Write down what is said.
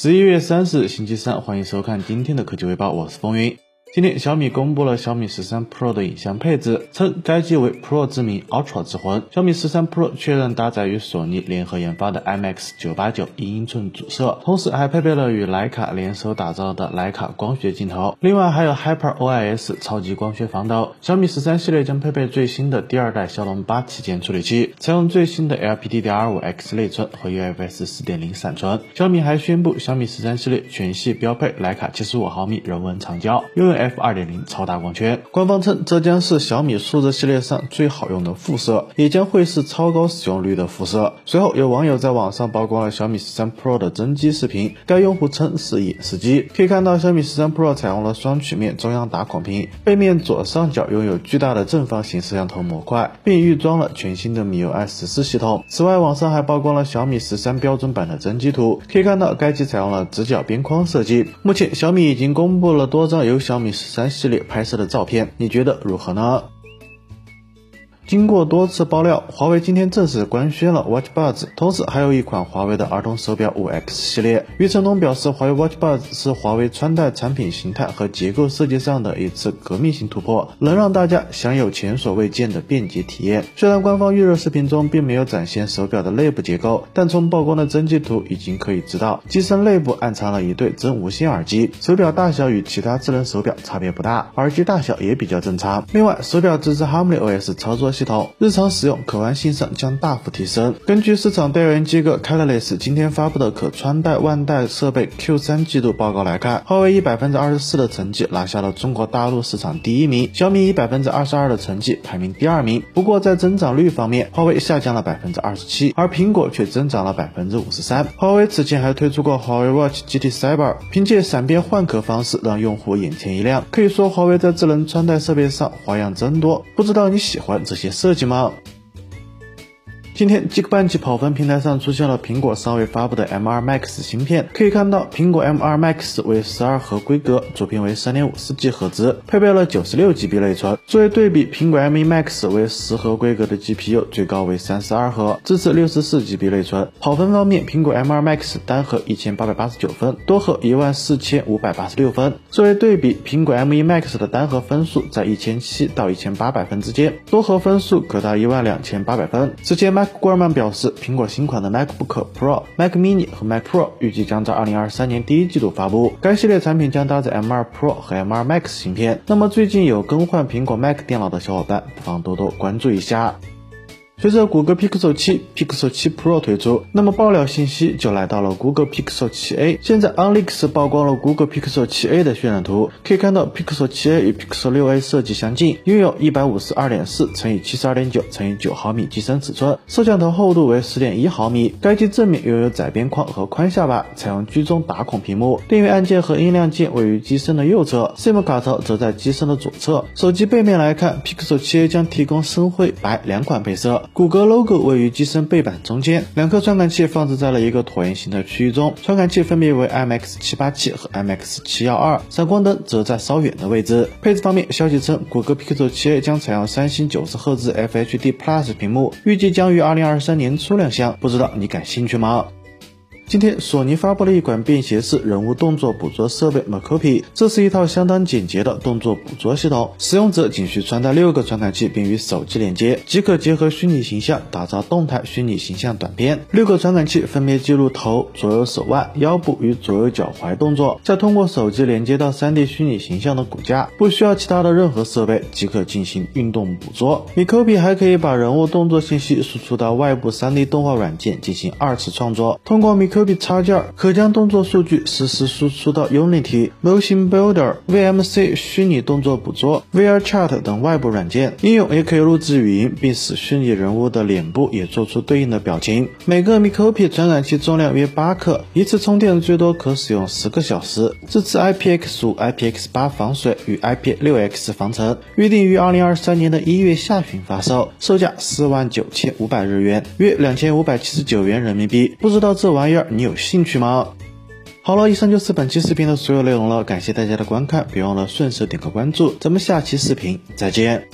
十一月三十日，星期三，欢迎收看今天的科技微报，我是风云。今天小米公布了小米十三 Pro 的影像配置，称该机为 Pro 之名，Ultra 之魂。小米十三 Pro 确认搭载与索尼联合研发的 IMX 九八九一英寸主摄，同时还配备了与徕卡联手打造的徕卡光学镜头，另外还有 Hyper OIS 超级光学防抖。小米十三系列将配备最新的第二代骁龙八旗舰处理器，采用最新的 LPDDR5X 内存和 UFS 四点零闪存。小米还宣布，小米十三系列全系标配徕卡七十五毫米人文长焦，拥有。F 二点零超大光圈，官方称这将是小米数字系列上最好用的副摄，也将会是超高使用率的副摄。随后有网友在网上曝光了小米十三 Pro 的真机视频，该用户称是演示机。可以看到小米十三 Pro 采用了双曲面中央打孔屏，背面左上角拥有巨大的正方形摄像头模块，并预装了全新的米 UI 十四系统。此外，网上还曝光了小米十三标准版的真机图，可以看到该机采用了直角边框设计。目前小米已经公布了多张由小米。十三系列拍摄的照片，你觉得如何呢？经过多次爆料，华为今天正式官宣了 Watch Buds，同时还有一款华为的儿童手表 5X 系列。余承东表示，华为 Watch Buds 是华为穿戴产品形态和结构设计上的一次革命性突破，能让大家享有前所未见的便捷体验。虽然官方预热视频中并没有展现手表的内部结构，但从曝光的真机图已经可以知道，机身内部暗藏了一对真无线耳机。手表大小与其他智能手表差别不大，耳机大小也比较正常。另外，手表支持 HarmonyOS 操作。系统日常使用可玩性上将大幅提升。根据市场调研机构 Catalyst 今天发布的可穿戴万代设备 Q3 季度报告来看，华为以百分之二十四的成绩拿下了中国大陆市场第一名，小米以百分之二十二的成绩排名第二名。不过在增长率方面，华为下降了百分之二十七，而苹果却增长了百分之五十三。华为此前还推出过华为 Watch GT Cyber，凭借闪变换壳方式让用户眼前一亮。可以说，华为在智能穿戴设备上花样真多。不知道你喜欢这些？设计吗？今天，Geekbench 跑分平台上出现了苹果尚未发布的 M2 Max 芯片。可以看到，苹果 M2 Max 为十二核规格，主频为三点五四 G 赫兹，配备了九十六 GB 内存。作为对比，苹果 M1 Max 为十核规格的 GPU，最高为三十二核，支持六十四 GB 内存。跑分方面，苹果 M2 Max 单核一千八百八十九分，多核一万四千五百八十六分。作为对比，苹果 M1 Max 的单核分数在一千七到一千八百分之间，多核分数可达一万两千八百分。此前，Mac 郭尔曼表示，苹果新款的 MacBook Pro、Mac Mini 和 Mac Pro 预计将在2023年第一季度发布。该系列产品将搭载 M2 Pro 和 M2 Max 芯片。那么最近有更换苹果 Mac 电脑的小伙伴，不妨多多关注一下。随着谷歌 Pixel 7、Pixel 7 Pro 推出，那么爆料信息就来到了 Google Pixel 7a。现在 OnLeaks 曝光了 Google Pixel 7a 的渲染图，可以看到 Pixel 7a 与 Pixel 6a 设计相近，拥有一百五十二点四乘以七十二点九乘以九毫米机身尺寸，摄像头厚度为十点一毫米。该机正面拥有窄边框和宽下巴，采用居中打孔屏幕，电源按键和音量键位于机身的右侧，SIM 卡槽则在机身的左侧。手机背面来看，Pixel 7a 将提供深灰、白两款配色。谷歌 logo 位于机身背板中间，两颗传感器放置在了一个椭圆形的区域中，传感器分别为 MX787 和 MX712，闪光灯则在稍远的位置。配置方面，消息称谷歌 Pixel 7a 将采用三星九十赫兹 FHD Plus 屏幕，预计将于二零二三年初亮相，不知道你感兴趣吗？今天，索尼发布了一款便携式人物动作捕捉设备 Macopy，这是一套相当简洁的动作捕捉系统。使用者仅需穿戴六个传感器并与手机连接，即可结合虚拟形象打造动态虚拟形象短片。六个传感器分别记录头、左右手腕、腰部与左右脚踝动作，再通过手机连接到 3D 虚拟形象的骨架，不需要其他的任何设备即可进行运动捕捉。Macopy 还可以把人物动作信息输出到外部 3D 动画软件进行二次创作。通过 Mac MikoPi 插件可将动作数据实时输出到 Unity、Motion Builder、VMC 虚拟动作捕捉、VR Chat 等外部软件。应用也可以录制语音，并使虚拟人物的脸部也做出对应的表情。每个 Macopy 传感器重量约八克，一次充电最多可使用十个小时。支持 IPX5、IPX8 防水与 IP6X 防尘。预定于二零二三年的一月下旬发售，售价四万九千五百日元，约两千五百七十九元人民币。不知道这玩意儿？你有兴趣吗？好了，以上就是本期视频的所有内容了，感谢大家的观看，别忘了顺手点个关注，咱们下期视频再见。